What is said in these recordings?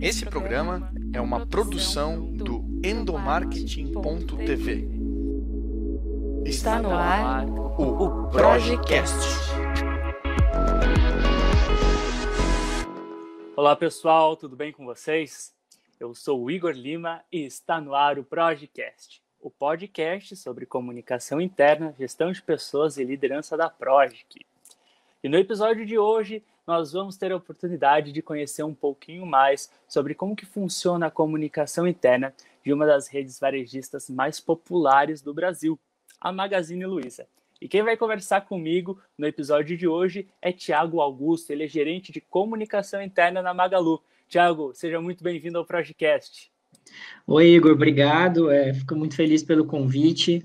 Esse programa é uma produção do endomarketing.tv. Está no ar o Projecast. Olá pessoal, tudo bem com vocês? Eu sou o Igor Lima e está no ar o Projecast, o podcast sobre comunicação interna, gestão de pessoas e liderança da Projic. E no episódio de hoje nós vamos ter a oportunidade de conhecer um pouquinho mais sobre como que funciona a comunicação interna de uma das redes varejistas mais populares do Brasil, a Magazine Luiza. E quem vai conversar comigo no episódio de hoje é Tiago Augusto, ele é gerente de comunicação interna na Magalu. Tiago, seja muito bem-vindo ao Projecast. Oi, Igor, obrigado. É, fico muito feliz pelo convite.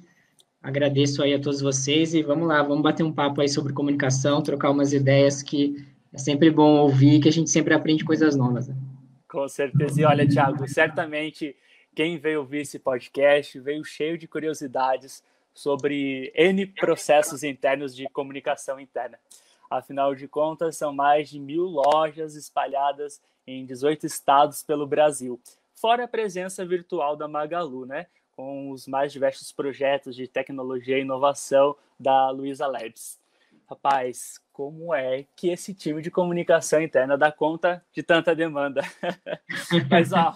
Agradeço aí a todos vocês e vamos lá, vamos bater um papo aí sobre comunicação, trocar umas ideias que é sempre bom ouvir, que a gente sempre aprende coisas novas. Né? Com certeza. E olha, Thiago, certamente quem veio ouvir esse podcast veio cheio de curiosidades sobre N processos internos de comunicação interna. Afinal de contas, são mais de mil lojas espalhadas em 18 estados pelo Brasil, fora a presença virtual da Magalu, né? Com os mais diversos projetos de tecnologia e inovação da Luiza Labs. Rapaz, como é que esse time de comunicação interna dá conta de tanta demanda. Mas, ó,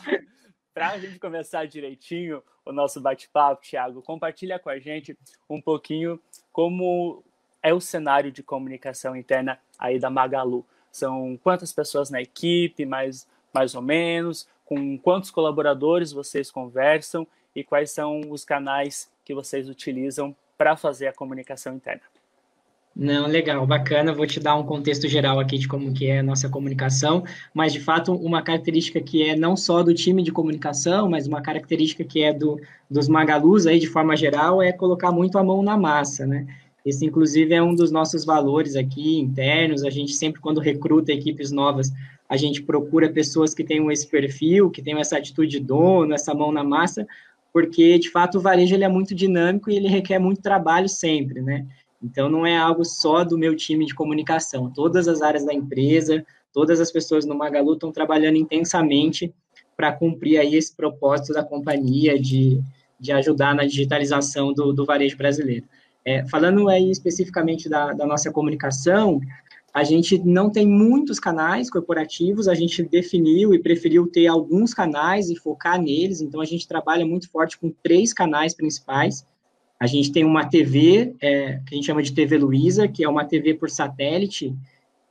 para a gente começar direitinho o nosso bate-papo, Thiago, compartilha com a gente um pouquinho como é o cenário de comunicação interna aí da Magalu. São quantas pessoas na equipe, mais, mais ou menos, com quantos colaboradores vocês conversam e quais são os canais que vocês utilizam para fazer a comunicação interna. Não, legal, bacana. Vou te dar um contexto geral aqui de como que é a nossa comunicação, mas de fato uma característica que é não só do time de comunicação, mas uma característica que é do, dos Magalus aí de forma geral é colocar muito a mão na massa, né? Esse inclusive é um dos nossos valores aqui internos. A gente sempre quando recruta equipes novas, a gente procura pessoas que tenham esse perfil, que tenham essa atitude de dono, essa mão na massa, porque de fato o varejo ele é muito dinâmico e ele requer muito trabalho sempre, né? Então, não é algo só do meu time de comunicação. Todas as áreas da empresa, todas as pessoas no Magalu estão trabalhando intensamente para cumprir aí esse propósito da companhia de, de ajudar na digitalização do, do varejo brasileiro. É, falando aí especificamente da, da nossa comunicação, a gente não tem muitos canais corporativos, a gente definiu e preferiu ter alguns canais e focar neles, então a gente trabalha muito forte com três canais principais. A gente tem uma TV, é, que a gente chama de TV Luiza, que é uma TV por satélite,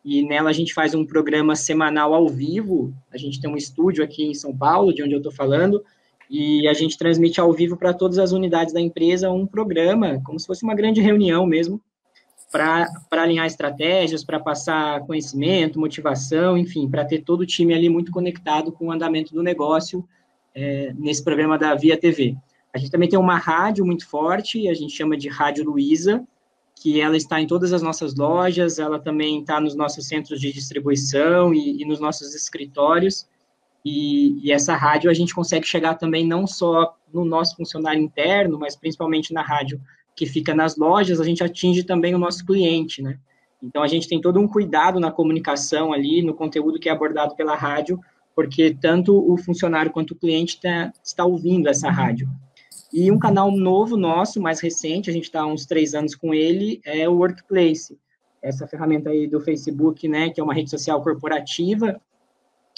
e nela a gente faz um programa semanal ao vivo. A gente tem um estúdio aqui em São Paulo, de onde eu estou falando, e a gente transmite ao vivo para todas as unidades da empresa um programa, como se fosse uma grande reunião mesmo, para alinhar estratégias, para passar conhecimento, motivação, enfim, para ter todo o time ali muito conectado com o andamento do negócio é, nesse programa da Via TV. A gente também tem uma rádio muito forte, a gente chama de Rádio Luiza, que ela está em todas as nossas lojas, ela também está nos nossos centros de distribuição e, e nos nossos escritórios. E, e, essa rádio a gente consegue chegar também não só no nosso funcionário interno, mas principalmente na rádio que fica nas lojas, a gente atinge também o nosso cliente, né? Então a gente tem todo um cuidado na comunicação ali, no conteúdo que é abordado pela rádio, porque tanto o funcionário quanto o cliente tá, está ouvindo essa rádio. E um canal novo nosso, mais recente, a gente está há uns três anos com ele, é o Workplace. Essa ferramenta aí do Facebook, né, que é uma rede social corporativa,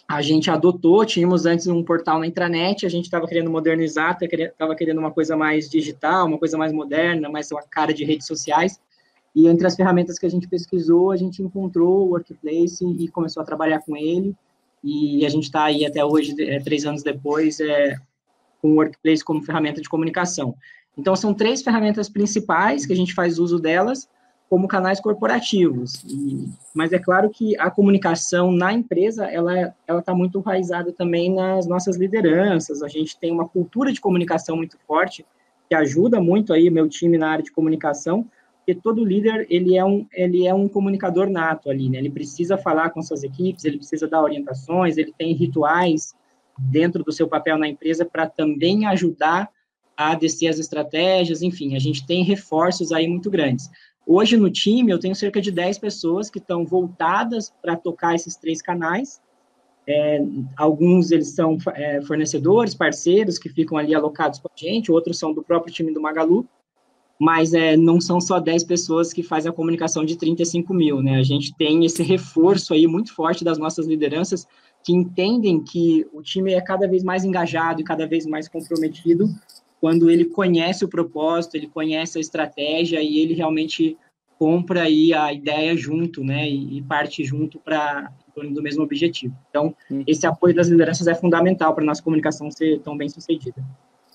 a gente adotou, tínhamos antes um portal na intranet, a gente estava querendo modernizar, estava querendo uma coisa mais digital, uma coisa mais moderna, mais uma cara de redes sociais, e entre as ferramentas que a gente pesquisou, a gente encontrou o Workplace e começou a trabalhar com ele, e a gente está aí até hoje, é, três anos depois, é, com o Workplace como ferramenta de comunicação. Então, são três ferramentas principais que a gente faz uso delas como canais corporativos. E, mas é claro que a comunicação na empresa, ela está muito enraizada também nas nossas lideranças. A gente tem uma cultura de comunicação muito forte que ajuda muito aí meu time na área de comunicação, porque todo líder ele é um ele é um comunicador nato ali, né? Ele precisa falar com suas equipes, ele precisa dar orientações, ele tem rituais dentro do seu papel na empresa para também ajudar a descer as estratégias, enfim, a gente tem reforços aí muito grandes. Hoje no time eu tenho cerca de 10 pessoas que estão voltadas para tocar esses três canais. É, alguns eles são é, fornecedores, parceiros que ficam ali alocados com a gente, outros são do próprio time do Magalu, mas é, não são só 10 pessoas que fazem a comunicação de 35 mil, né? A gente tem esse reforço aí muito forte das nossas lideranças que entendem que o time é cada vez mais engajado e cada vez mais comprometido quando ele conhece o propósito, ele conhece a estratégia e ele realmente compra aí a ideia junto, né, e, e parte junto para do mesmo objetivo. Então, uhum. esse apoio das lideranças é fundamental para a nossa comunicação ser tão bem sucedida.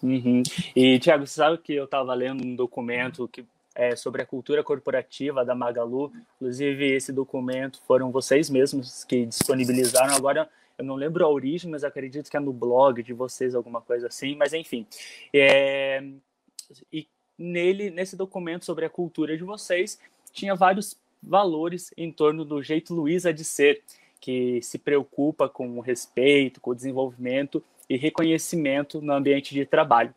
Uhum. E, Tiago, você sabe que eu estava lendo um documento que é sobre a cultura corporativa da Magalu. Inclusive, esse documento foram vocês mesmos que disponibilizaram. Agora, eu não lembro a origem, mas acredito que é no blog de vocês, alguma coisa assim. Mas, enfim. É... E nele, nesse documento sobre a cultura de vocês, tinha vários valores em torno do jeito Luísa de ser, que se preocupa com o respeito, com o desenvolvimento e reconhecimento no ambiente de trabalho.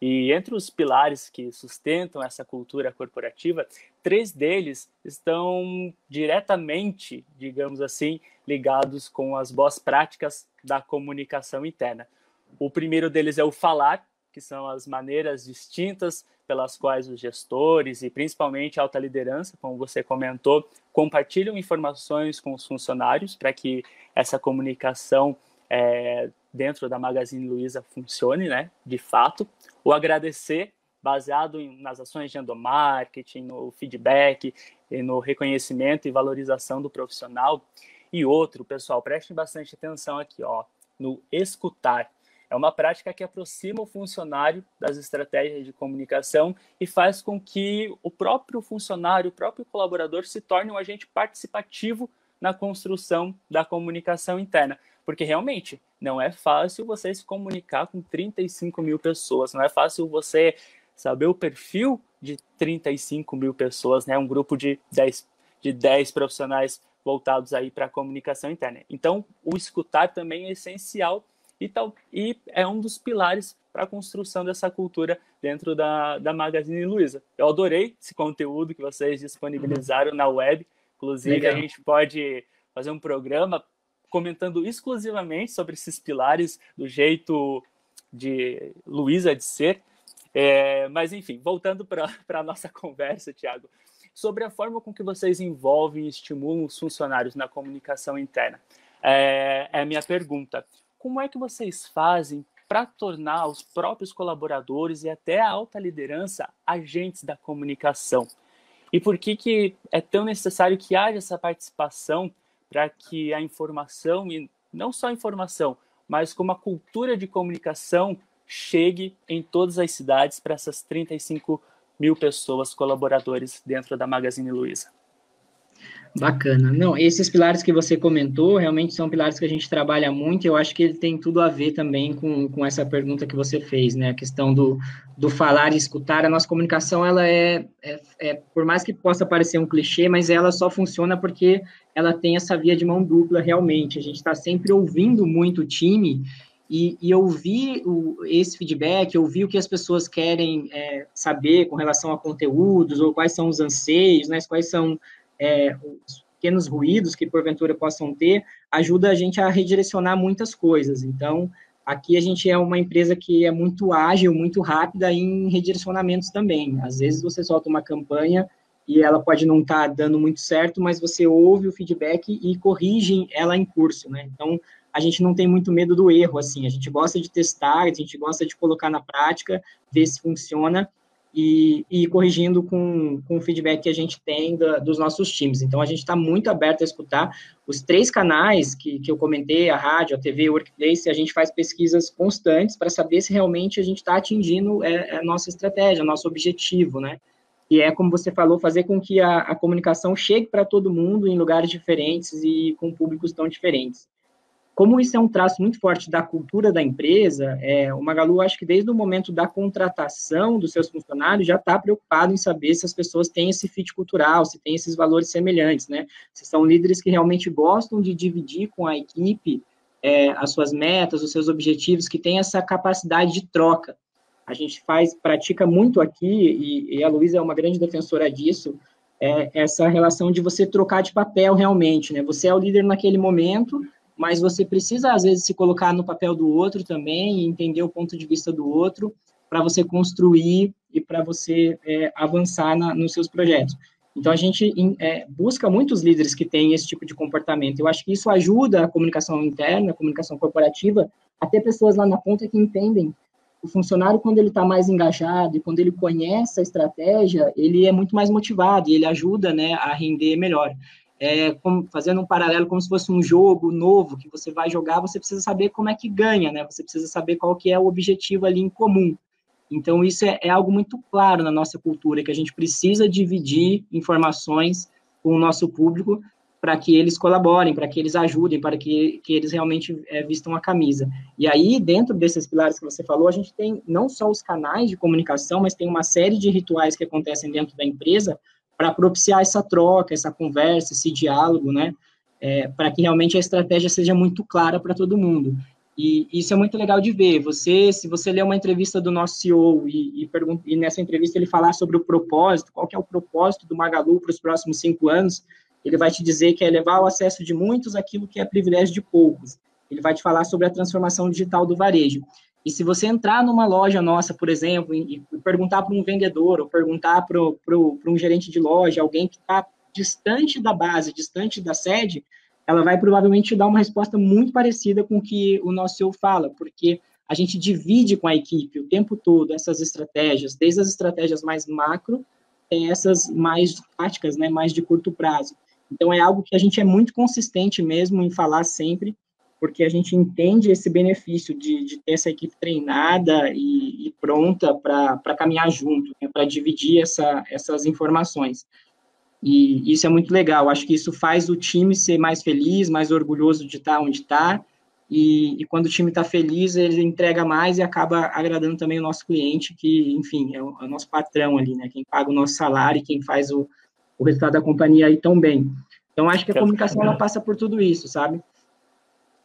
E entre os pilares que sustentam essa cultura corporativa, três deles estão diretamente, digamos assim, ligados com as boas práticas da comunicação interna. O primeiro deles é o falar, que são as maneiras distintas pelas quais os gestores e principalmente a alta liderança, como você comentou, compartilham informações com os funcionários para que essa comunicação é, dentro da Magazine Luiza funcione, né, de fato. O agradecer, baseado em, nas ações de endomarketing, no feedback, no reconhecimento e valorização do profissional. E outro, pessoal, prestem bastante atenção aqui, ó, no escutar. É uma prática que aproxima o funcionário das estratégias de comunicação e faz com que o próprio funcionário, o próprio colaborador se torne um agente participativo na construção da comunicação interna. Porque realmente não é fácil você se comunicar com 35 mil pessoas, não é fácil você saber o perfil de 35 mil pessoas, né? Um grupo de 10, de 10 profissionais voltados aí para a comunicação interna. Então, o escutar também é essencial e, tal, e é um dos pilares para a construção dessa cultura dentro da, da Magazine Luiza. Eu adorei esse conteúdo que vocês disponibilizaram na web. Inclusive, Legal. a gente pode fazer um programa comentando exclusivamente sobre esses pilares do jeito de Luiza de ser. É, mas, enfim, voltando para a nossa conversa, Tiago, sobre a forma com que vocês envolvem e estimulam os funcionários na comunicação interna. É, é a minha pergunta como é que vocês fazem para tornar os próprios colaboradores e até a alta liderança agentes da comunicação? E por que, que é tão necessário que haja essa participação para que a informação, e não só a informação, mas como a cultura de comunicação chegue em todas as cidades para essas 35 mil pessoas colaboradores dentro da Magazine Luiza? Bacana. Não, esses pilares que você comentou realmente são pilares que a gente trabalha muito e eu acho que ele tem tudo a ver também com, com essa pergunta que você fez, né? A questão do, do falar e escutar. A nossa comunicação, ela é, é, é, por mais que possa parecer um clichê, mas ela só funciona porque ela tem essa via de mão dupla realmente. A gente está sempre ouvindo muito o time e, e ouvir o, esse feedback, ouvir o que as pessoas querem é, saber com relação a conteúdos ou quais são os anseios, né? Quais são é, os pequenos ruídos que porventura possam ter, ajuda a gente a redirecionar muitas coisas. Então, aqui a gente é uma empresa que é muito ágil, muito rápida em redirecionamentos também. Às vezes você solta uma campanha e ela pode não estar tá dando muito certo, mas você ouve o feedback e corrige ela em curso, né? Então, a gente não tem muito medo do erro, assim, a gente gosta de testar, a gente gosta de colocar na prática, ver se funciona, e, e corrigindo com, com o feedback que a gente tem da, dos nossos times. Então, a gente está muito aberto a escutar os três canais que, que eu comentei, a rádio, a TV, o Workplace, a gente faz pesquisas constantes para saber se realmente a gente está atingindo é, a nossa estratégia, nosso objetivo, né? E é, como você falou, fazer com que a, a comunicação chegue para todo mundo em lugares diferentes e com públicos tão diferentes. Como isso é um traço muito forte da cultura da empresa, é, o Magalu, acho que desde o momento da contratação dos seus funcionários, já está preocupado em saber se as pessoas têm esse fit cultural, se têm esses valores semelhantes, né? Se são líderes que realmente gostam de dividir com a equipe é, as suas metas, os seus objetivos, que têm essa capacidade de troca. A gente faz, pratica muito aqui, e, e a Luísa é uma grande defensora disso, é, essa relação de você trocar de papel realmente, né? Você é o líder naquele momento, mas você precisa, às vezes, se colocar no papel do outro também e entender o ponto de vista do outro para você construir e para você é, avançar na, nos seus projetos. Então, a gente é, busca muitos líderes que têm esse tipo de comportamento. Eu acho que isso ajuda a comunicação interna, a comunicação corporativa, a ter pessoas lá na ponta que entendem. O funcionário, quando ele está mais engajado e quando ele conhece a estratégia, ele é muito mais motivado e ele ajuda né, a render melhor é, como, fazendo um paralelo como se fosse um jogo novo que você vai jogar, você precisa saber como é que ganha, né? Você precisa saber qual que é o objetivo ali em comum. Então, isso é, é algo muito claro na nossa cultura, que a gente precisa dividir informações com o nosso público para que eles colaborem, para que eles ajudem, para que, que eles realmente é, vistam a camisa. E aí, dentro desses pilares que você falou, a gente tem não só os canais de comunicação, mas tem uma série de rituais que acontecem dentro da empresa para propiciar essa troca, essa conversa, esse diálogo, né? É, para que realmente a estratégia seja muito clara para todo mundo. E isso é muito legal de ver. Você, se você ler uma entrevista do nosso CEO e, e, e nessa entrevista ele falar sobre o propósito, qual que é o propósito do Magalu para os próximos cinco anos, ele vai te dizer que é levar o acesso de muitos àquilo que é privilégio de poucos. Ele vai te falar sobre a transformação digital do varejo. E se você entrar numa loja nossa, por exemplo, e, perguntar para um vendedor, ou perguntar para um gerente de loja, alguém que está distante da base, distante da sede, ela vai provavelmente te dar uma resposta muito parecida com o que o nosso CEO fala, porque a gente divide com a equipe o tempo todo essas estratégias, desde as estratégias mais macro até essas mais táticas, né, mais de curto prazo. Então, é algo que a gente é muito consistente mesmo em falar sempre, porque a gente entende esse benefício de, de ter essa equipe treinada e, e pronta para caminhar junto, né, para dividir essa, essas informações. E isso é muito legal. Acho que isso faz o time ser mais feliz, mais orgulhoso de estar onde está. E, e, quando o time está feliz, ele entrega mais e acaba agradando também o nosso cliente, que, enfim, é o, é o nosso patrão ali, né? Quem paga o nosso salário e quem faz o, o resultado da companhia aí tão bem. Então, acho que a comunicação ela passa por tudo isso, sabe?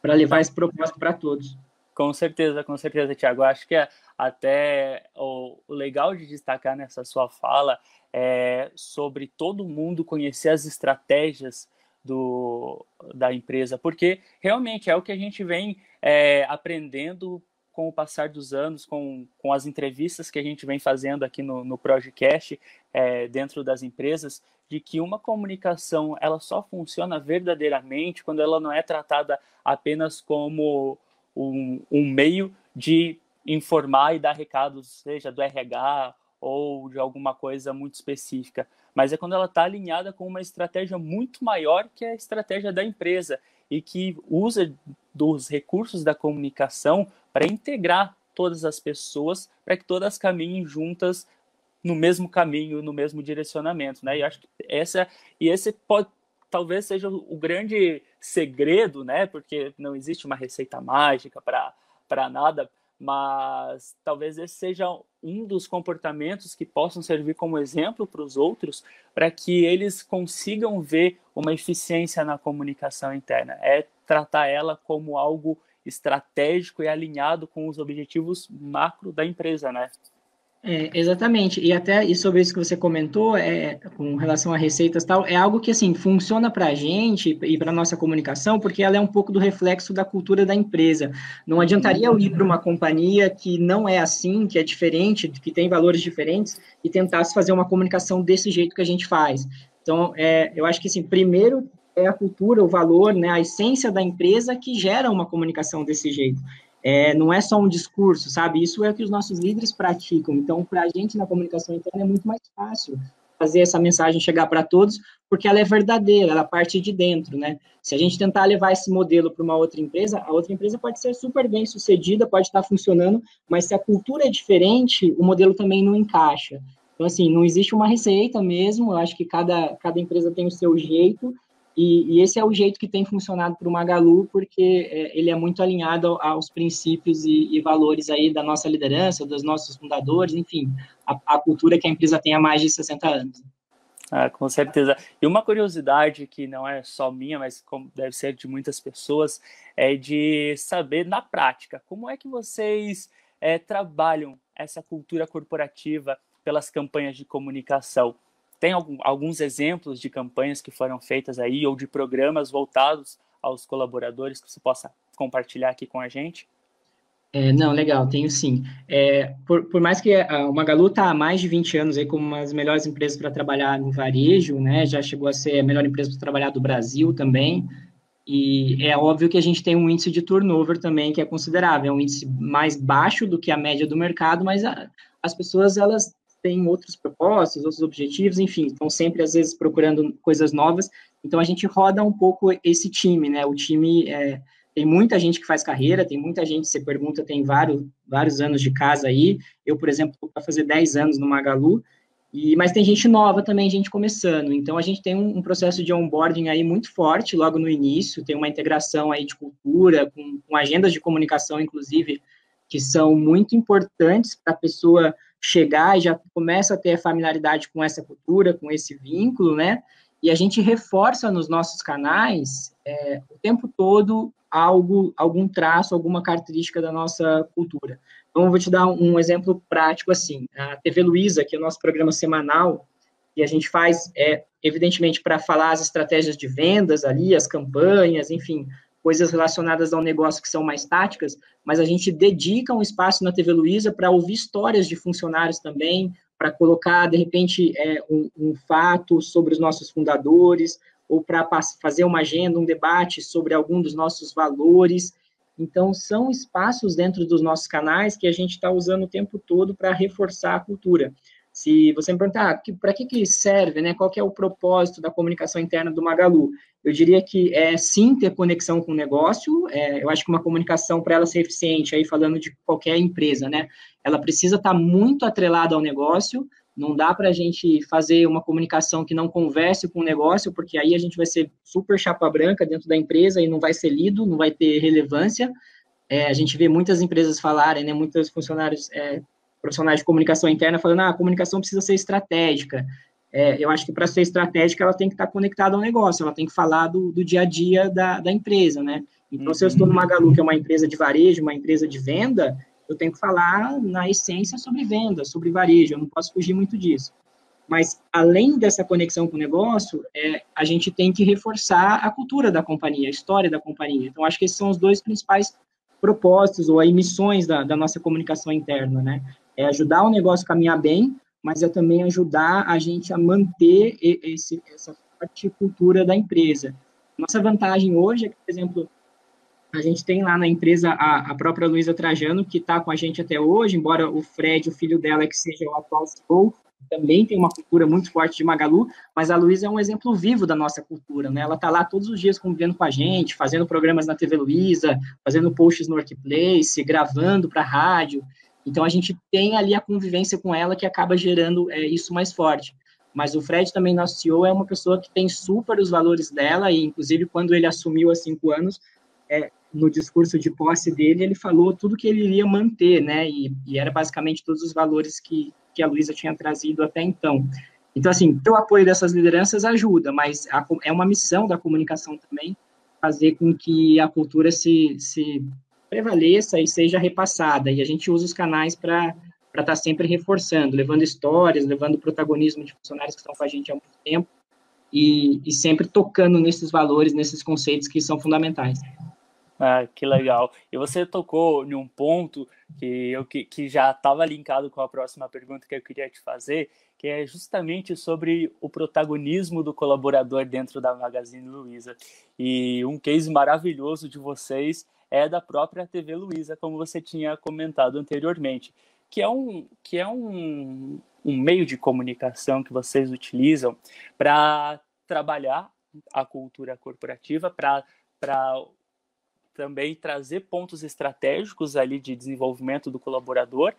Para levar esse propósito para todos. Com certeza, com certeza, Tiago. Acho que até o, o, legal de destacar nessa sua fala é sobre todo mundo conhecer as estratégias do, da empresa, porque realmente é o que a gente vem é, aprendendo com o passar dos anos, com, com as entrevistas que a gente vem fazendo aqui no, no Projecast, é, dentro das empresas, de que uma comunicação ela só funciona verdadeiramente quando ela não é tratada apenas como um, um meio de informar e dar recados, seja do RH ou de alguma coisa muito específica, mas é quando ela está alinhada com uma estratégia muito maior que a estratégia da empresa e que usa dos recursos da comunicação para integrar todas as pessoas, para que todas caminhem juntas no mesmo caminho, no mesmo direcionamento, né? E acho que essa e esse pode talvez seja o grande segredo, né? Porque não existe uma receita mágica para para nada, mas talvez esse seja um dos comportamentos que possam servir como exemplo para os outros, para que eles consigam ver uma eficiência na comunicação interna. É tratar ela como algo estratégico e alinhado com os objetivos macro da empresa, né? É, exatamente, e até e sobre isso que você comentou, é, com relação a receitas tal, é algo que assim funciona para a gente e para nossa comunicação, porque ela é um pouco do reflexo da cultura da empresa. Não adiantaria eu ir para uma companhia que não é assim, que é diferente, que tem valores diferentes, e tentasse fazer uma comunicação desse jeito que a gente faz. Então, é, eu acho que assim, primeiro é a cultura, o valor, né, a essência da empresa que gera uma comunicação desse jeito. É, não é só um discurso, sabe? Isso é o que os nossos líderes praticam. Então, para a gente na comunicação interna é muito mais fácil fazer essa mensagem chegar para todos, porque ela é verdadeira, ela parte de dentro, né? Se a gente tentar levar esse modelo para uma outra empresa, a outra empresa pode ser super bem sucedida, pode estar funcionando, mas se a cultura é diferente, o modelo também não encaixa. Então, assim, não existe uma receita mesmo, eu acho que cada, cada empresa tem o seu jeito, e, e, esse é o jeito que tem funcionado para o Magalu, porque é, ele é muito alinhado aos princípios e, e, valores aí da nossa liderança, dos nossos fundadores, enfim, a, a, cultura que a empresa tem há mais de 60 anos. Ah, com certeza. E uma curiosidade que não é só minha, mas deve ser de muitas pessoas, é de saber na prática como é que vocês é, trabalham essa cultura corporativa pelas campanhas de comunicação. Tem alguns exemplos de campanhas que foram feitas aí ou de programas voltados aos colaboradores que você possa compartilhar aqui com a gente? É, não, legal, tenho sim. É, por, por, mais que a, Magalu está há mais de 20 anos aí como uma das melhores empresas para trabalhar no varejo, né, já chegou a ser a melhor empresa para trabalhar do Brasil também, e é óbvio que a gente tem um índice de turnover também que é considerável, é um índice mais baixo do que a média do mercado, mas a, as pessoas, elas têm outros propósitos, outros objetivos, enfim, estão sempre, às vezes, procurando coisas novas, então a gente roda um pouco esse time, né, o time... É, tem muita gente que faz carreira, tem muita gente, você pergunta, tem vários, vários anos de casa aí. Eu, por exemplo, estou para fazer 10 anos no Magalu, e, mas tem gente nova também, gente começando. Então, a gente tem um, um, processo de onboarding aí muito forte logo no início, tem uma integração aí de cultura, com, com agendas de comunicação, inclusive, que são muito importantes para a pessoa chegar e já começa a ter familiaridade com essa cultura, com esse vínculo, né? E a gente reforça nos nossos canais é, o tempo todo algo, algum traço, alguma característica da nossa cultura. Então, eu vou te dar um exemplo prático assim. A TV Luiza, que é o nosso programa semanal, e a gente faz, é, evidentemente, para falar as estratégias de vendas ali, as campanhas, enfim, coisas relacionadas ao negócio que são mais táticas, mas a gente dedica um espaço na TV Luiza para ouvir histórias de funcionários também, para colocar, de repente, é, um, um, fato sobre os nossos fundadores, ou para fazer uma agenda, um debate sobre algum dos nossos valores. Então, são espaços dentro dos nossos canais que a gente está usando o tempo todo para reforçar a cultura. Se você me perguntar ah, para que, que serve, né, qual que é o propósito da comunicação interna do Magalu, eu diria que é sim ter conexão com o negócio. É, eu acho que uma comunicação para ela ser eficiente, aí falando de qualquer empresa, né, ela precisa estar tá muito atrelada ao negócio. Não dá para a gente fazer uma comunicação que não converse com o negócio, porque aí a gente vai ser super chapa branca dentro da empresa e não vai ser lido, não vai ter relevância. É, a gente vê muitas empresas falarem, né, muitos funcionários é, profissionais de comunicação interna falando, ah, a comunicação precisa ser estratégica. É, eu acho que para ser estratégica, ela tem que estar conectada ao negócio, ela tem que falar do, do dia a dia da, da empresa, né? Então, uhum. se eu estou no Magalu, que é uma empresa de varejo, uma empresa de venda, eu tenho que falar na essência sobre venda, sobre varejo, eu não posso fugir muito disso. Mas, além dessa conexão com o negócio, é, a gente tem que reforçar a cultura da companhia, a história da companhia. Então, acho que esses são os dois principais propósitos ou aí missões da, da nossa comunicação interna, né? É ajudar o negócio a caminhar bem, mas é também ajudar a gente a manter esse, essa forte cultura da empresa. Nossa vantagem hoje é que, por exemplo, a gente tem lá na empresa a, a própria Luísa Trajano, que está com a gente até hoje, embora o Fred, o filho dela, que seja o atual CEO, também tem uma cultura muito forte de Magalu, mas a Luísa é um exemplo vivo da nossa cultura, né? Ela está lá todos os dias convivendo com a gente, fazendo programas na TV Luísa, fazendo posts no Workplace, gravando para rádio. Então, a gente tem ali a convivência com ela que acaba gerando é, isso mais forte. Mas o Fred também, nosso CEO, é uma pessoa que tem super os valores dela, e inclusive quando ele assumiu há cinco anos, é, no discurso de posse dele, ele falou tudo que ele iria manter, né? E, e era basicamente todos os valores que, que a Luísa tinha trazido até então. Então, assim, ter o apoio dessas lideranças ajuda, mas a, é uma missão da comunicação também fazer com que a cultura se, se prevaleça e seja repassada. E a gente usa os canais para estar tá sempre reforçando, levando histórias, levando protagonismo de funcionários que estão com a gente há muito tempo e, e sempre tocando nesses valores, nesses conceitos que são fundamentais. Ah, que legal. E você tocou em um ponto que, eu, que, que já estava linkado com a próxima pergunta que eu queria te fazer, que é justamente sobre o protagonismo do colaborador dentro da Magazine Luiza. E um case maravilhoso de vocês é da própria TV Luiza, como você tinha comentado anteriormente, que é um, que é um, um meio de comunicação que vocês utilizam para trabalhar a cultura corporativa, para também trazer pontos estratégicos ali de desenvolvimento do colaborador,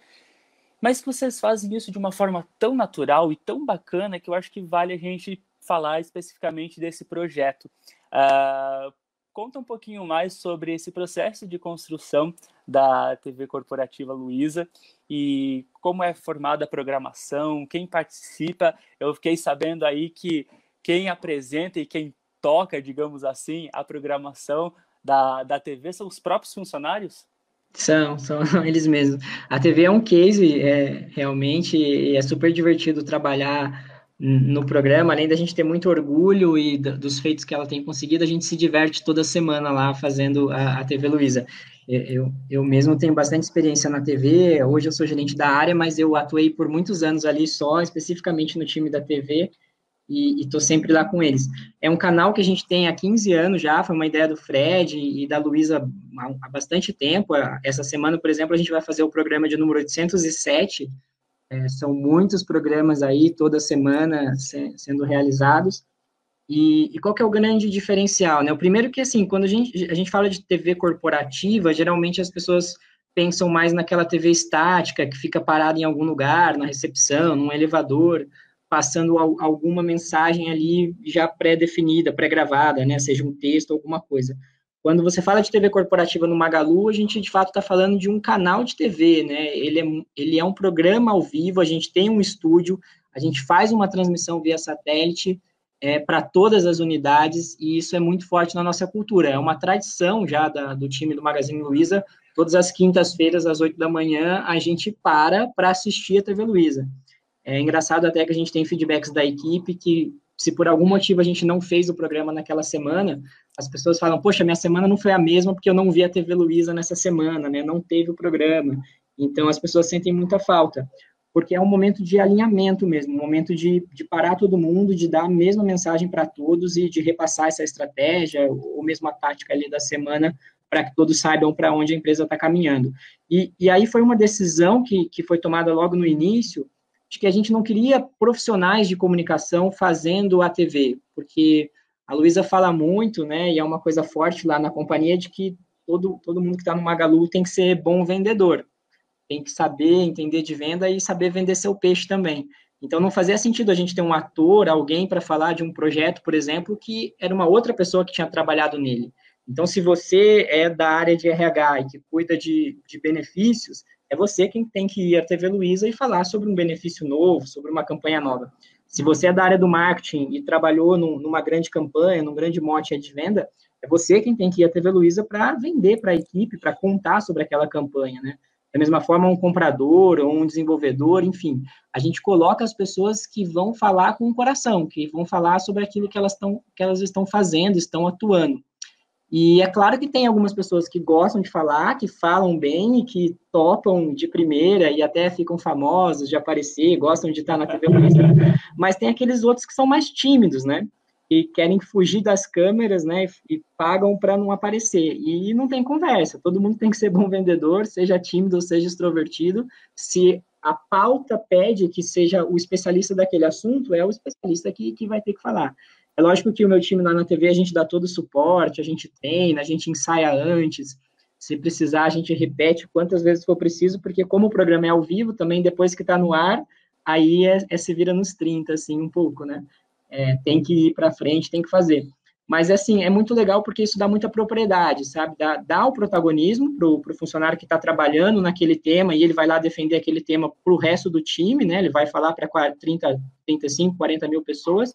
mas que vocês fazem isso de uma forma tão natural e tão bacana que eu acho que vale a gente falar especificamente desse projeto. Uh, conta um pouquinho mais sobre esse processo de construção da TV corporativa Luiza e como é formada a programação, quem participa. Eu fiquei sabendo aí que quem apresenta e quem toca, digamos assim, a programação da, da TV são os próprios funcionários? São, são eles mesmos. A TV é um case, é, realmente, é super divertido trabalhar no programa, além da gente ter muito orgulho e dos feitos que ela tem conseguido, a gente se diverte toda semana lá fazendo a, a TV Luiza. Eu, eu mesmo tenho bastante experiência na TV, hoje eu sou gerente da área, mas eu atuei por muitos anos ali só, especificamente no time da TV, e estou sempre lá com eles. É um canal que a gente tem há 15 anos já, foi uma ideia do Fred e da Luísa há bastante tempo. Essa semana, por exemplo, a gente vai fazer o programa de número 807, é, são muitos programas aí, toda semana, se, sendo realizados. E, e, qual que é o grande diferencial? Né? O primeiro que, assim, quando a gente, a gente fala de TV corporativa, geralmente as pessoas pensam mais naquela TV estática, que fica parada em algum lugar, na recepção, num elevador, passando alguma mensagem ali já pré-definida, pré-gravada, né? Seja um texto, alguma coisa. Quando você fala de TV corporativa no Magalu, a gente de fato está falando de um canal de TV, né? Ele é, ele é um programa ao vivo, a gente tem um estúdio, a gente faz uma transmissão via satélite é, para todas as unidades e isso é muito forte na nossa cultura. É uma tradição já da, do time do Magazine Luiza. Todas as quintas-feiras, às oito da manhã, a gente para para assistir a TV Luiza. É engraçado até que a gente tem feedbacks da equipe que se por algum motivo a gente não fez o programa naquela semana, as pessoas falam, poxa, minha semana não foi a mesma porque eu não vi a TV Luiza nessa semana, né? Não teve o programa. Então as pessoas sentem muita falta, porque é um momento de alinhamento mesmo, um momento de, de parar todo mundo, de dar a mesma mensagem para todos e de repassar essa estratégia ou mesmo a tática ali da semana para que todos saibam para onde a empresa está caminhando. E, e aí foi uma decisão que, que foi tomada logo no início, de que a gente não queria profissionais de comunicação fazendo a TV, porque a Luísa fala muito, né, e é uma coisa forte lá na companhia, de que todo, todo mundo que está no Magalu tem que ser bom vendedor, tem que saber entender de venda e saber vender seu peixe também. Então, não fazia sentido a gente ter um ator, alguém para falar de um projeto, por exemplo, que era uma outra pessoa que tinha trabalhado nele. Então, se você é da área de RH e que cuida de, de benefícios, é você quem tem que ir à TV Luiza e falar sobre um benefício novo, sobre uma campanha nova. Se você é da área do marketing e trabalhou num, numa grande campanha, num grande mote de venda, é você quem tem que ir à TV Luiza para vender para a equipe, para contar sobre aquela campanha, né? Da mesma forma, um comprador ou um desenvolvedor, enfim, a gente coloca as pessoas que vão falar com o coração, que vão falar sobre aquilo que elas, estão, que elas estão fazendo, estão atuando. E é claro que tem algumas pessoas que gostam de falar, que falam bem e que topam de primeira e até ficam famosos de aparecer, gostam de estar na TV mas tem aqueles outros que são mais tímidos, né? E querem fugir das câmeras, né? E pagam para não aparecer. E não tem conversa. Todo mundo tem que ser bom vendedor, seja tímido ou seja extrovertido. Se a pauta pede que seja o especialista daquele assunto, é o especialista que, que vai ter que falar. É lógico que o meu time lá na TV, a gente dá todo o suporte, a gente treina, a gente ensaia antes. Se precisar, a gente repete quantas vezes for preciso, porque como o programa é ao vivo, também depois que está no ar, aí é, é, se vira nos 30, assim, um pouco, né? É, tem que ir para frente, tem que fazer. Mas, assim, é muito legal porque isso dá muita propriedade, sabe? Dá, dá o protagonismo para o funcionário que está trabalhando naquele tema e ele vai lá defender aquele tema para o resto do time, né? Ele vai falar para 30, 35, 40 mil pessoas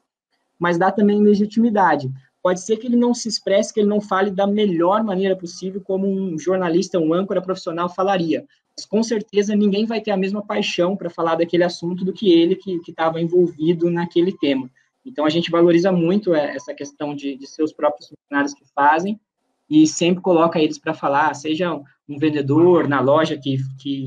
mas dá também legitimidade. Pode ser que ele não se expresse, que ele não fale da melhor maneira possível, como um jornalista, um âncora profissional falaria. Mas com certeza ninguém vai ter a mesma paixão para falar daquele assunto do que ele que estava envolvido naquele tema. Então a gente valoriza muito é, essa questão de, de seus próprios funcionários que fazem e sempre coloca eles para falar, seja um vendedor na loja que, que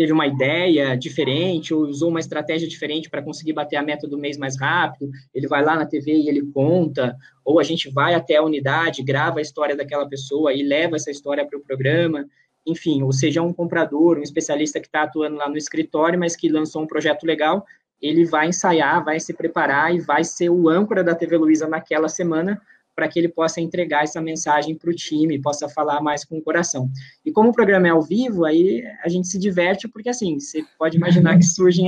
teve uma ideia diferente ou usou uma estratégia diferente para conseguir bater a meta do mês mais rápido, ele vai lá na TV e ele conta, ou a gente vai até a unidade, grava a história daquela pessoa e leva essa história para o programa, enfim, ou seja, um comprador, um especialista que está atuando lá no escritório, mas que lançou um projeto legal, ele vai ensaiar, vai se preparar e vai ser o âncora da TV Luiza naquela semana para que ele possa entregar essa mensagem para o time, possa falar mais com o coração. E como o programa é ao vivo, aí a gente se diverte, porque assim, você pode imaginar que surgem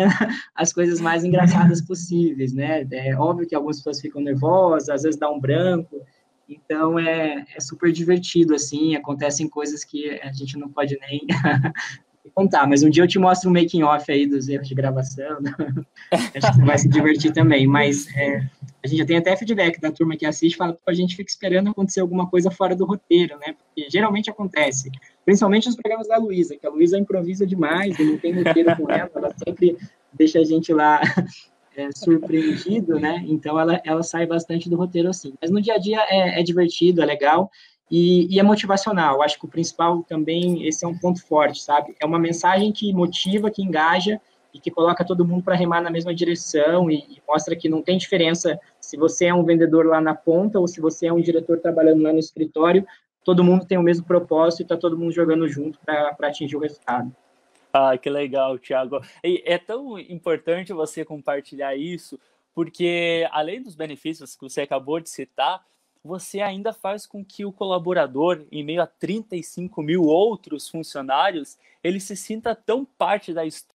as coisas mais engraçadas possíveis, né? É óbvio que algumas pessoas ficam nervosas, às vezes dá um branco, então é, é super divertido, assim, acontecem coisas que a gente não pode nem contar, mas um dia eu te mostro um making off aí dos erros de gravação. Acho que você vai se divertir também. Mas é, a gente já tem até feedback da turma que assiste, fala, a gente fica esperando acontecer alguma coisa fora do roteiro, né? Porque geralmente acontece. Principalmente nos programas da Luísa, que a Luísa improvisa demais, não tem roteiro com ela, ela sempre deixa a gente lá é, surpreendido, né? Então ela, ela sai bastante do roteiro assim. Mas no dia a dia é, é divertido, é legal e, e, é motivacional. Acho que o principal também, esse é um ponto forte, sabe? É uma mensagem que motiva, que engaja e que coloca todo mundo para remar na mesma direção e, e, mostra que não tem diferença se você é um vendedor lá na ponta ou se você é um diretor trabalhando lá no escritório, todo mundo tem o mesmo propósito e está todo mundo jogando junto para atingir o resultado. Ah, que legal, Thiago. E é tão importante você compartilhar isso, porque além dos benefícios que você acabou de citar, você ainda faz com que o colaborador, em meio a 35 mil outros funcionários, ele se sinta tão parte da história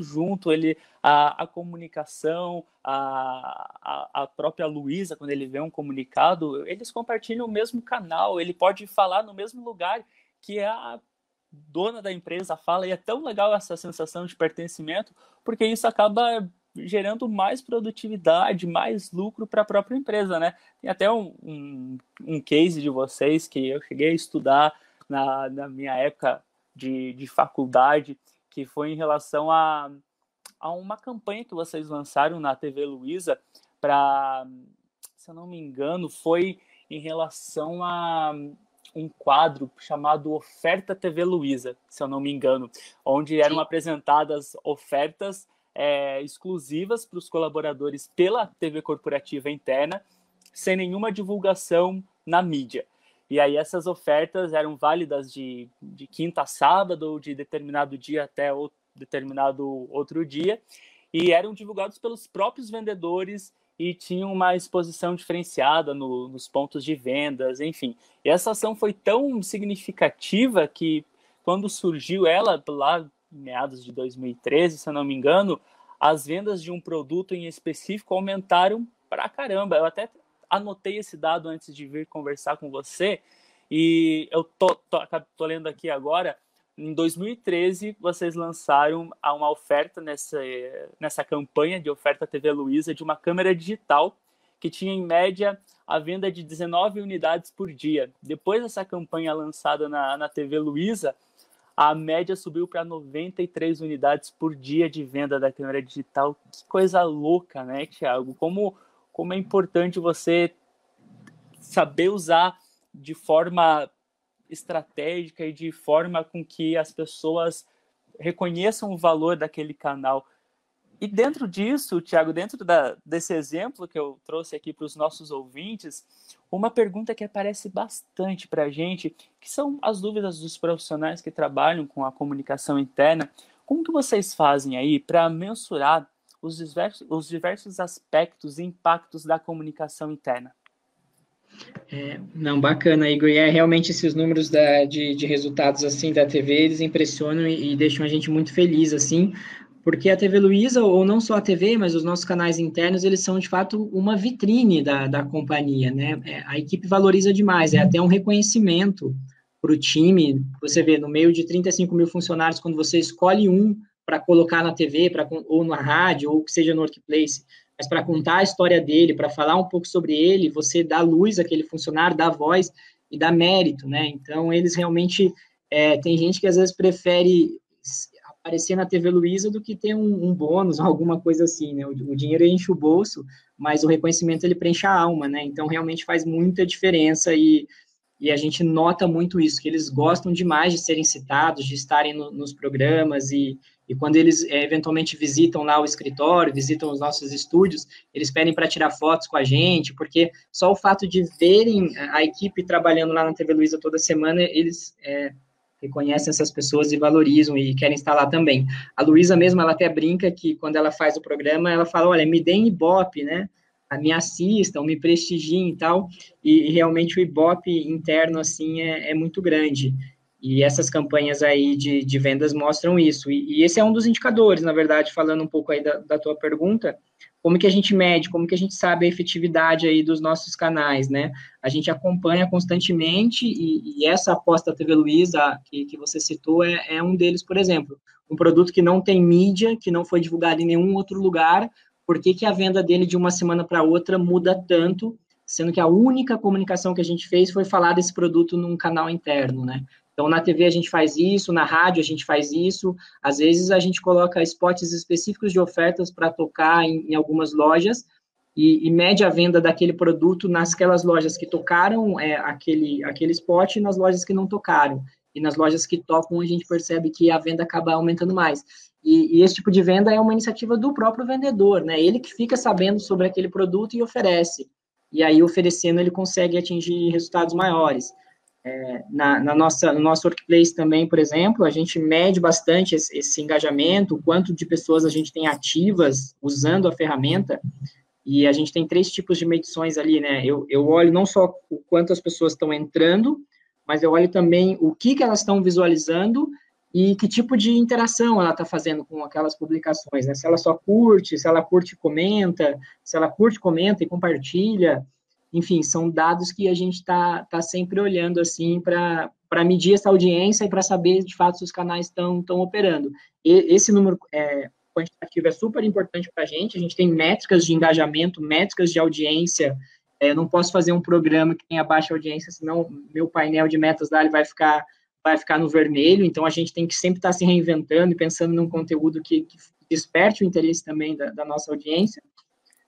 junto ele a, a comunicação a, a, a própria Luísa quando ele vê um comunicado eles compartilham o mesmo canal ele pode falar no mesmo lugar que a dona da empresa fala, e é tão legal essa sensação de pertencimento, porque isso acaba gerando mais produtividade, mais lucro para a própria empresa, né? Tem até um, um, um, case de vocês que eu cheguei a estudar na, na minha época de, de faculdade, que foi em relação a, a uma campanha que vocês lançaram na TV Luiza para, se eu não me engano, foi em relação a um quadro chamado Oferta TV Luiza, se eu não me engano, onde eram Sim. apresentadas ofertas é, exclusivas para os colaboradores pela TV corporativa interna, sem nenhuma divulgação na mídia. E aí essas ofertas eram válidas de, de quinta a sábado, ou de determinado dia até outro, determinado outro dia, e eram divulgados pelos próprios vendedores e tinha uma exposição diferenciada no, nos pontos de vendas, enfim. E essa ação foi tão significativa que, quando surgiu ela, lá meados de 2013, se eu não me engano, as vendas de um produto em específico aumentaram pra caramba. Eu até anotei esse dado antes de vir conversar com você, e eu tô, tô, tô lendo aqui agora em 2013, vocês lançaram uma oferta nessa, nessa campanha de oferta TV Luiza de uma câmera digital que tinha em média a venda de 19 unidades por dia. Depois dessa campanha lançada na, na TV Luiza, a média subiu para 93 unidades por dia de venda da câmera digital. Que coisa louca, né, Thiago? Como, como é importante você saber usar de forma estratégica e de forma com que as pessoas reconheçam o valor daquele canal. E dentro disso, Tiago, dentro da, desse exemplo que eu trouxe aqui para os nossos ouvintes, uma pergunta que aparece bastante para a gente, que são as dúvidas dos profissionais que trabalham com a comunicação interna. Como que vocês fazem aí para mensurar os diversos, os diversos aspectos e impactos da comunicação interna? É, não, bacana, Igor. E é realmente esses números da, de, de resultados assim da TV, eles impressionam e, e, deixam a gente muito feliz, assim, porque a TV Luiza, ou não só a TV, mas os nossos canais internos, eles são de fato uma vitrine da, da companhia, né? É, a equipe valoriza demais, é até um reconhecimento para o time. Você vê, no meio de 35 mil funcionários, quando você escolhe um para colocar na TV, pra, ou na rádio, ou que seja no workplace, mas para contar a história dele, para falar um pouco sobre ele, você dá luz àquele funcionário, dá voz e dá mérito, né? Então, eles realmente. É, tem gente que às vezes prefere aparecer na TV Luiza do que ter um, um bônus, alguma coisa assim, né? O, o, dinheiro enche o bolso, mas o reconhecimento ele preenche a alma, né? Então, realmente faz muita diferença e, e a gente nota muito isso, que eles gostam demais de serem citados, de estarem no, nos programas e, e quando eles é, eventualmente visitam lá o escritório, visitam os nossos estúdios, eles pedem para tirar fotos com a gente, porque só o fato de verem a equipe trabalhando lá na TV Luiza toda semana, eles é, reconhecem essas pessoas e valorizam e querem estar lá também. A Luísa mesmo, ela até brinca que quando ela faz o programa, ela fala, olha, me deem Ibope, né? Me assistam, me prestigiem e tal, e, e realmente o Ibope interno, assim, é, é muito grande. E essas campanhas aí de, de vendas mostram isso. E, e, esse é um dos indicadores, na verdade, falando um pouco aí da, da, tua pergunta, como que a gente mede, como que a gente sabe a efetividade aí dos nossos canais, né? A gente acompanha constantemente e, e essa aposta TV Luiza, que, que você citou, é, é um deles, por exemplo. Um produto que não tem mídia, que não foi divulgado em nenhum outro lugar, por que, que a venda dele de uma semana para outra muda tanto, sendo que a única comunicação que a gente fez foi falar desse produto num canal interno, né? Então, na TV a gente faz isso, na rádio a gente faz isso, às vezes a gente coloca spots específicos de ofertas para tocar em, em, algumas lojas e, e, mede a venda daquele produto nasquelas lojas que tocaram é, aquele, aquele spot e nas lojas que não tocaram. E nas lojas que tocam, a gente percebe que a venda acaba aumentando mais. E, e, esse tipo de venda é uma iniciativa do próprio vendedor, né? Ele que fica sabendo sobre aquele produto e oferece. E aí, oferecendo, ele consegue atingir resultados maiores. É, na, na, nossa, no nosso workplace também, por exemplo, a gente mede bastante esse, esse, engajamento, o quanto de pessoas a gente tem ativas usando a ferramenta, e a gente tem três tipos de medições ali, né? Eu, eu olho não só o quanto as pessoas estão entrando, mas eu olho também o que, que elas estão visualizando e que tipo de interação ela está fazendo com aquelas publicações, né? Se ela só curte, se ela curte e comenta, se ela curte, comenta e compartilha, enfim, são dados que a gente está tá sempre olhando assim para medir essa audiência e para saber de fato se os canais estão operando. E, esse número é, quantitativo é super importante para a gente. A gente tem métricas de engajamento, métricas de audiência. É, eu não posso fazer um programa que tenha baixa audiência, senão meu painel de metas lá vai ficar vai ficar no vermelho. Então a gente tem que sempre estar tá se reinventando e pensando num conteúdo que, que desperte o interesse também da, da nossa audiência.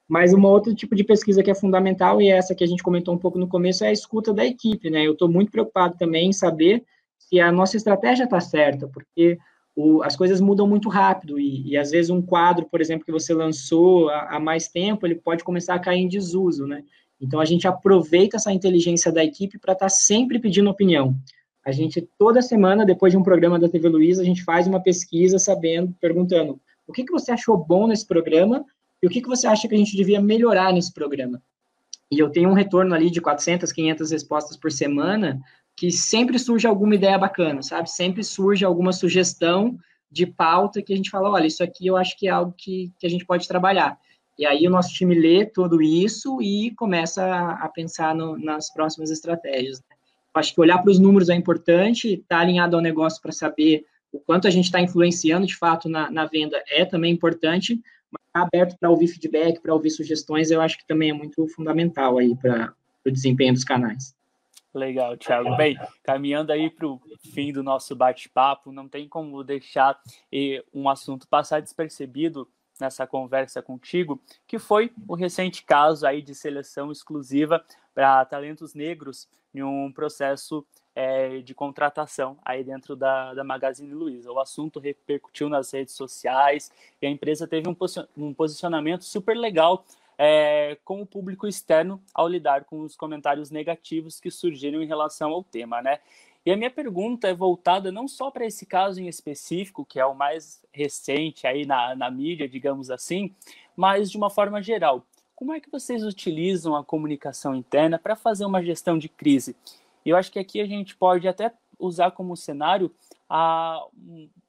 Mas uma outro tipo de pesquisa que é fundamental, e essa que a gente comentou um pouco no começo, é a escuta da equipe, né? Eu estou muito preocupado também em saber se a nossa estratégia está certa, porque o, as coisas mudam muito rápido, e, e, às vezes um quadro, por exemplo, que você lançou há, há mais tempo, ele pode começar a cair em desuso, né? Então, a gente aproveita essa inteligência da equipe para estar tá sempre pedindo opinião. A gente, toda semana, depois de um programa da TV Luiza, a gente faz uma pesquisa sabendo, perguntando o que, que você achou bom nesse programa e o que, que você acha que a gente devia melhorar nesse programa? E eu tenho um retorno ali de 400, 500 respostas por semana, que sempre surge alguma ideia bacana, sabe? Sempre surge alguma sugestão de pauta que a gente fala, olha, isso aqui eu acho que é algo que, que a gente pode trabalhar. E aí o nosso time lê tudo isso e começa a, a pensar no, nas próximas estratégias. Né? Acho que olhar para os números é importante, estar tá alinhado ao negócio para saber o quanto a gente está influenciando de fato na, na, venda é também importante, aberto para ouvir feedback, para ouvir sugestões, eu acho que também é muito fundamental aí para o desempenho dos canais. Legal, Thiago. Bem, caminhando aí para o fim do nosso bate-papo, não tem como deixar um assunto passar despercebido nessa conversa contigo, que foi o recente caso aí de seleção exclusiva para talentos negros em um processo é, de contratação aí dentro da, da Magazine Luiza. O assunto repercutiu nas redes sociais e a empresa teve um, um posicionamento super legal é, com o público externo ao lidar com os comentários negativos que surgiram em relação ao tema, né? E a minha pergunta é voltada não só para esse caso em específico, que é o mais recente aí na, na mídia, digamos assim, mas de uma forma geral. Como é que vocês utilizam a comunicação interna para fazer uma gestão de crise? E eu acho que aqui a gente pode até usar como cenário a,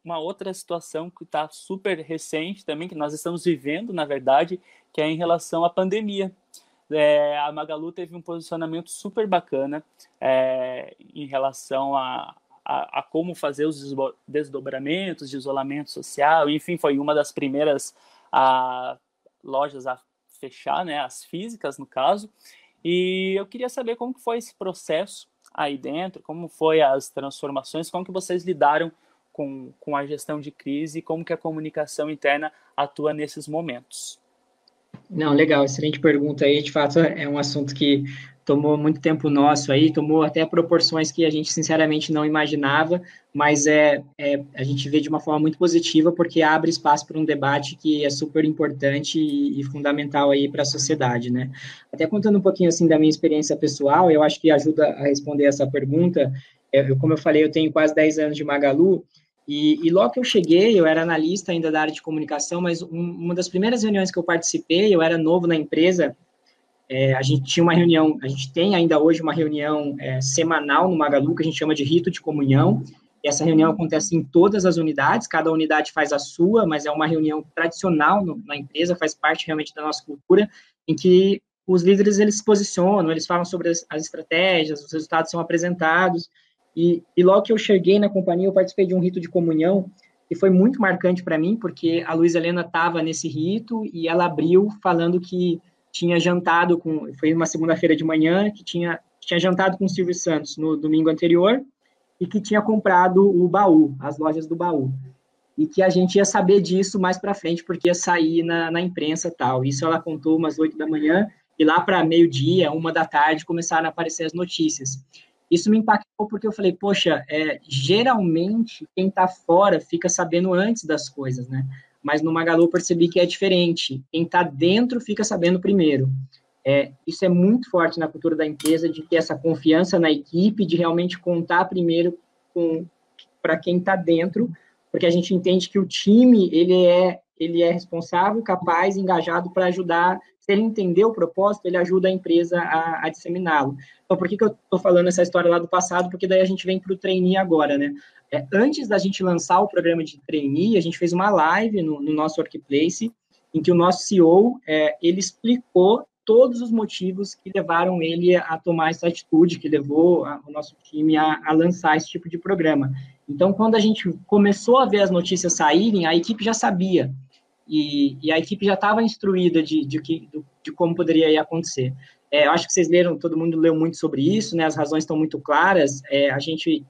uma outra situação que está super recente também, que nós estamos vivendo, na verdade, que é em relação à pandemia. É, a Magalu teve um posicionamento super bacana é, em relação a, a, a, como fazer os desdobramentos de isolamento social, enfim, foi uma das primeiras a, lojas a fechar, né, as físicas no caso, e eu queria saber como que foi esse processo aí dentro? Como foi as transformações? Como que vocês lidaram com, com a gestão de crise? Como que a comunicação interna atua nesses momentos? Não, legal, excelente pergunta aí. De fato, é um assunto que tomou muito tempo nosso aí, tomou até proporções que a gente sinceramente não imaginava, mas é, é a gente vê de uma forma muito positiva porque abre espaço para um debate que é super importante e, e fundamental aí para a sociedade, né? Até contando um pouquinho assim da minha experiência pessoal, eu acho que ajuda a responder essa pergunta. Eu, como eu falei, eu tenho quase 10 anos de Magalu e, e, logo que eu cheguei, eu era analista ainda da área de comunicação, mas um, uma das primeiras reuniões que eu participei, eu era novo na empresa, é, a gente tinha uma reunião, a gente tem ainda hoje uma reunião é, semanal no Magalu, que a gente chama de rito de comunhão, e essa reunião acontece em todas as unidades, cada unidade faz a sua, mas é uma reunião tradicional no, na empresa, faz parte realmente da nossa cultura, em que os líderes eles se posicionam, eles falam sobre as, as estratégias, os resultados são apresentados, e, e logo que eu cheguei na companhia, eu participei de um rito de comunhão, e foi muito marcante para mim, porque a Luísa Helena estava nesse rito, e ela abriu falando que tinha jantado com, foi uma segunda-feira de manhã, que tinha, tinha jantado com o Silvio Santos no domingo anterior, e que tinha comprado o baú, as lojas do baú. E que a gente ia saber disso mais para frente, porque ia sair na, na imprensa tal. Isso ela contou umas oito da manhã, e lá para meio-dia, uma da tarde, começaram a aparecer as notícias. Isso me impactou porque eu falei, poxa, é, geralmente quem está fora fica sabendo antes das coisas, né? Mas no Magalu eu percebi que é diferente. Quem está dentro fica sabendo primeiro. É, isso é muito forte na cultura da empresa, de ter essa confiança na equipe, de realmente contar primeiro para quem está dentro, porque a gente entende que o time ele é ele é responsável, capaz, engajado para ajudar. Se ele entender o propósito, ele ajuda a empresa a, a disseminá-lo. Então, por que, que eu estou falando essa história lá do passado? Porque daí a gente vem para o trainee agora, né? É, antes da gente lançar o programa de trainee, a gente fez uma live no, no nosso workplace, em que o nosso CEO, é, ele explicou todos os motivos que levaram ele a tomar essa atitude, que levou a, o nosso time a, a, lançar esse tipo de programa. Então, quando a gente começou a ver as notícias saírem, a equipe já sabia, e, e a equipe já estava instruída de, de, de, de, como poderia acontecer. É, eu acho que vocês leram, todo mundo leu muito sobre isso, né, as razões estão muito claras, é, a gente,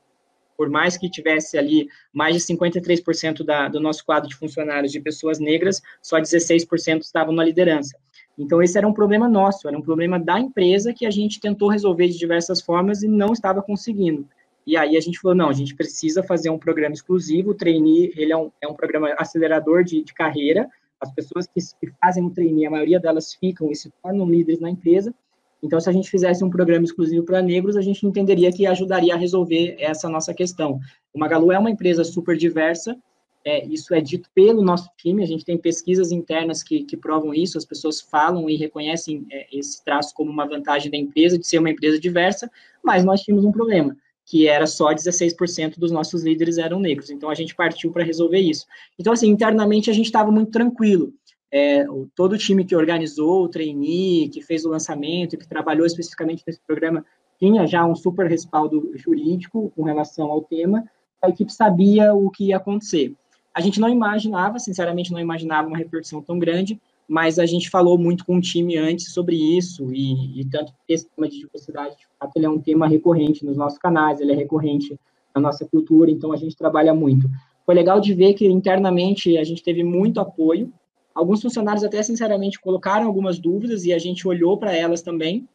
por mais que tivesse ali mais de 53% da, do nosso quadro de funcionários de pessoas negras, só 16% estavam na liderança. Então, esse era um problema nosso, era um problema da empresa que a gente tentou resolver de diversas formas e não estava conseguindo. E aí a gente falou, não, a gente precisa fazer um programa exclusivo, o trainee, ele é um, é um programa acelerador de, de carreira, as pessoas que, que fazem o trainee, a maioria delas ficam e se tornam líderes na empresa, então, se a gente fizesse um programa exclusivo para negros, a gente entenderia que ajudaria a resolver essa nossa questão. O Magalu é uma empresa super diversa, é, isso é dito pelo nosso time, a gente tem pesquisas internas que, que provam isso, as pessoas falam e reconhecem é, esse traço como uma vantagem da empresa, de ser uma empresa diversa, mas nós tínhamos um problema, que era só 16% dos nossos líderes eram negros, então a gente partiu para resolver isso. Então, assim, internamente a gente estava muito tranquilo, é, todo o time que organizou o trainee, que fez o lançamento, que trabalhou especificamente nesse programa, tinha já um super respaldo jurídico com relação ao tema, a equipe sabia o que ia acontecer. A gente não imaginava, sinceramente, não imaginava uma repercussão tão grande, mas a gente falou muito com o time antes sobre isso, e, e tanto esse tema de diversidade, de fato, ele é um tema recorrente nos nossos canais, ele é recorrente na nossa cultura, então a gente trabalha muito. Foi legal de ver que internamente a gente teve muito apoio, alguns funcionários até, sinceramente, colocaram algumas dúvidas e a gente olhou para elas também,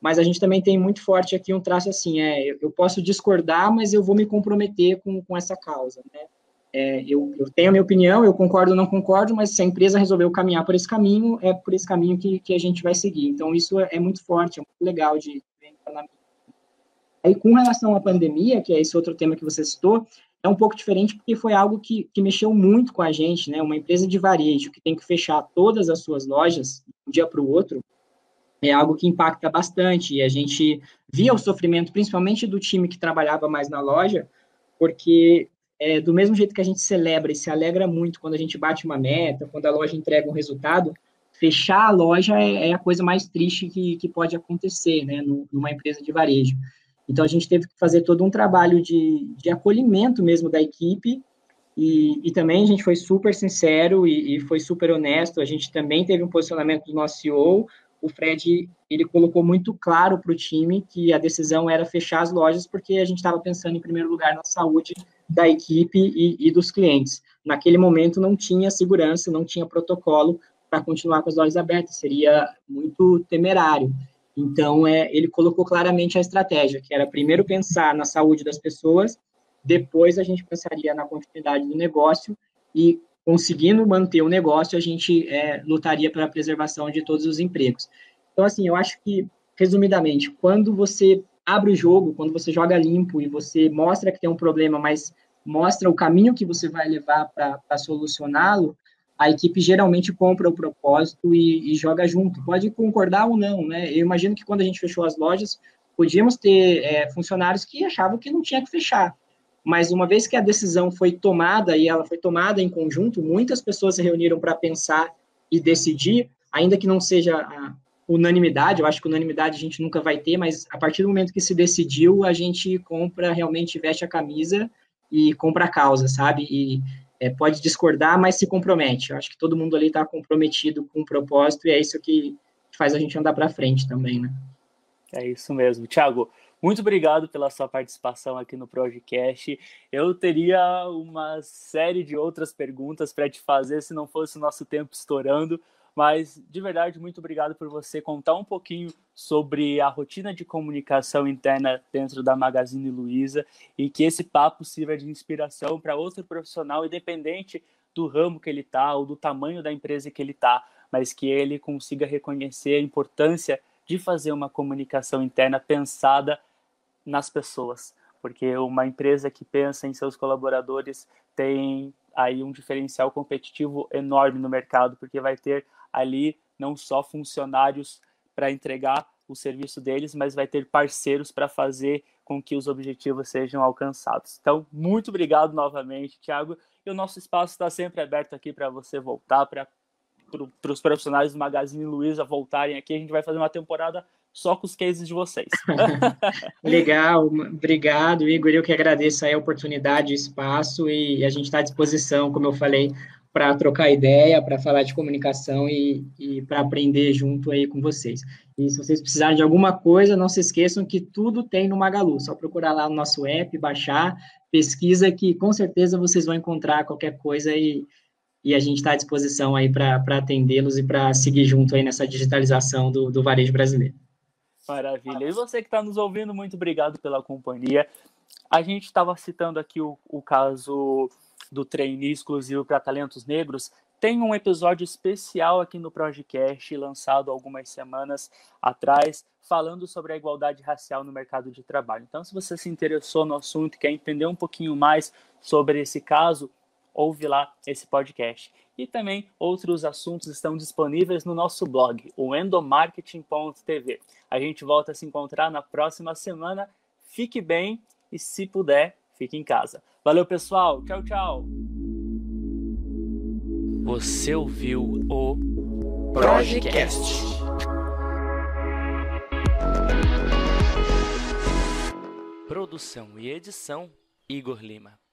mas a gente também tem muito forte aqui um traço assim, é, eu posso discordar, mas eu vou me comprometer com, com essa causa, né? É, eu, eu, tenho a minha opinião, eu concordo ou não concordo, mas se a empresa resolveu caminhar por esse caminho, é por esse caminho que, que a gente vai seguir. Então, isso é, é muito forte, é muito legal de ver Aí, com relação à pandemia, que é esse outro tema que você citou, é um pouco diferente porque foi algo que, que mexeu muito com a gente, né? Uma empresa de varejo que tem que fechar todas as suas lojas de um dia para o outro, é algo que impacta bastante. E a gente via o sofrimento, principalmente do time que trabalhava mais na loja, porque é, do mesmo jeito que a gente celebra e se alegra muito quando a gente bate uma meta, quando a loja entrega um resultado, fechar a loja é, é a coisa mais triste que, que pode acontecer, né, numa empresa de varejo. Então, a gente teve que fazer todo um trabalho de, de acolhimento mesmo da equipe, e, e também a gente foi super sincero e, e foi super honesto, a gente também teve um posicionamento do nosso CEO, o Fred ele colocou muito claro para o time que a decisão era fechar as lojas porque a gente estava pensando em primeiro lugar na saúde da equipe e, e, dos clientes. Naquele momento não tinha segurança, não tinha protocolo para continuar com as lojas abertas, seria muito temerário. Então, é, ele colocou claramente a estratégia, que era primeiro pensar na saúde das pessoas, depois a gente pensaria na continuidade do negócio e conseguindo manter o negócio, a gente é, lutaria pela preservação de todos os empregos. Então, assim, eu acho que, resumidamente, quando você abre o jogo, quando você joga limpo e você mostra que tem um problema, mas mostra o caminho que você vai levar para solucioná-lo, a equipe geralmente compra o propósito e, e, joga junto. Pode concordar ou não, né? Eu imagino que quando a gente fechou as lojas, podíamos ter é, funcionários que achavam que não tinha que fechar. Mas uma vez que a decisão foi tomada e ela foi tomada em conjunto, muitas pessoas se reuniram para pensar e decidir, ainda que não seja a unanimidade, eu acho que unanimidade a gente nunca vai ter, mas a partir do momento que se decidiu, a gente compra, realmente veste a camisa e compra a causa, sabe? E é, pode discordar, mas se compromete. Eu acho que todo mundo ali está comprometido com o propósito e é isso que faz a gente andar para frente também, né? É isso mesmo. Tiago, muito obrigado pela sua participação aqui no podcast. Eu teria uma série de outras perguntas para te fazer se não fosse o nosso tempo estourando, mas de verdade, muito obrigado por você contar um pouquinho sobre a rotina de comunicação interna dentro da Magazine Luiza e que esse papo sirva de inspiração para outro profissional, independente do ramo que ele está ou do tamanho da empresa que ele está, mas que ele consiga reconhecer a importância de fazer uma comunicação interna pensada nas pessoas, porque uma empresa que pensa em seus colaboradores tem aí um diferencial competitivo enorme no mercado, porque vai ter ali não só funcionários para entregar o serviço deles, mas vai ter parceiros para fazer com que os objetivos sejam alcançados. Então, muito obrigado novamente, Thiago. E o nosso espaço está sempre aberto aqui para você voltar, para para os profissionais do Magazine Luiza voltarem aqui. A gente vai fazer uma temporada só com os cases de vocês. Legal, obrigado, Igor. Eu que agradeço a oportunidade, o espaço e a gente está à disposição, como eu falei, para trocar ideia, para falar de comunicação e, e para aprender junto aí com vocês. E se vocês precisarem de alguma coisa, não se esqueçam que tudo tem no Magalu. Só procurar lá no nosso app, baixar, pesquisa que com certeza vocês vão encontrar qualquer coisa e, e a gente está à disposição aí para atendê-los e para seguir junto aí nessa digitalização do, do varejo brasileiro. Maravilha. E você que está nos ouvindo, muito obrigado pela companhia. A gente estava citando aqui o, o caso do trainee exclusivo para talentos negros, tem um episódio especial aqui no Projecast, lançado algumas semanas atrás, falando sobre a igualdade racial no mercado de trabalho. Então, se você se interessou no assunto e quer entender um pouquinho mais sobre esse caso, ouve lá esse podcast. E também outros assuntos estão disponíveis no nosso blog, o endomarketing.tv. A gente volta a se encontrar na próxima semana. Fique bem e, se puder, fique em casa. Valeu, pessoal. Tchau, tchau. Você ouviu o Projecast. Produção e edição Igor Lima.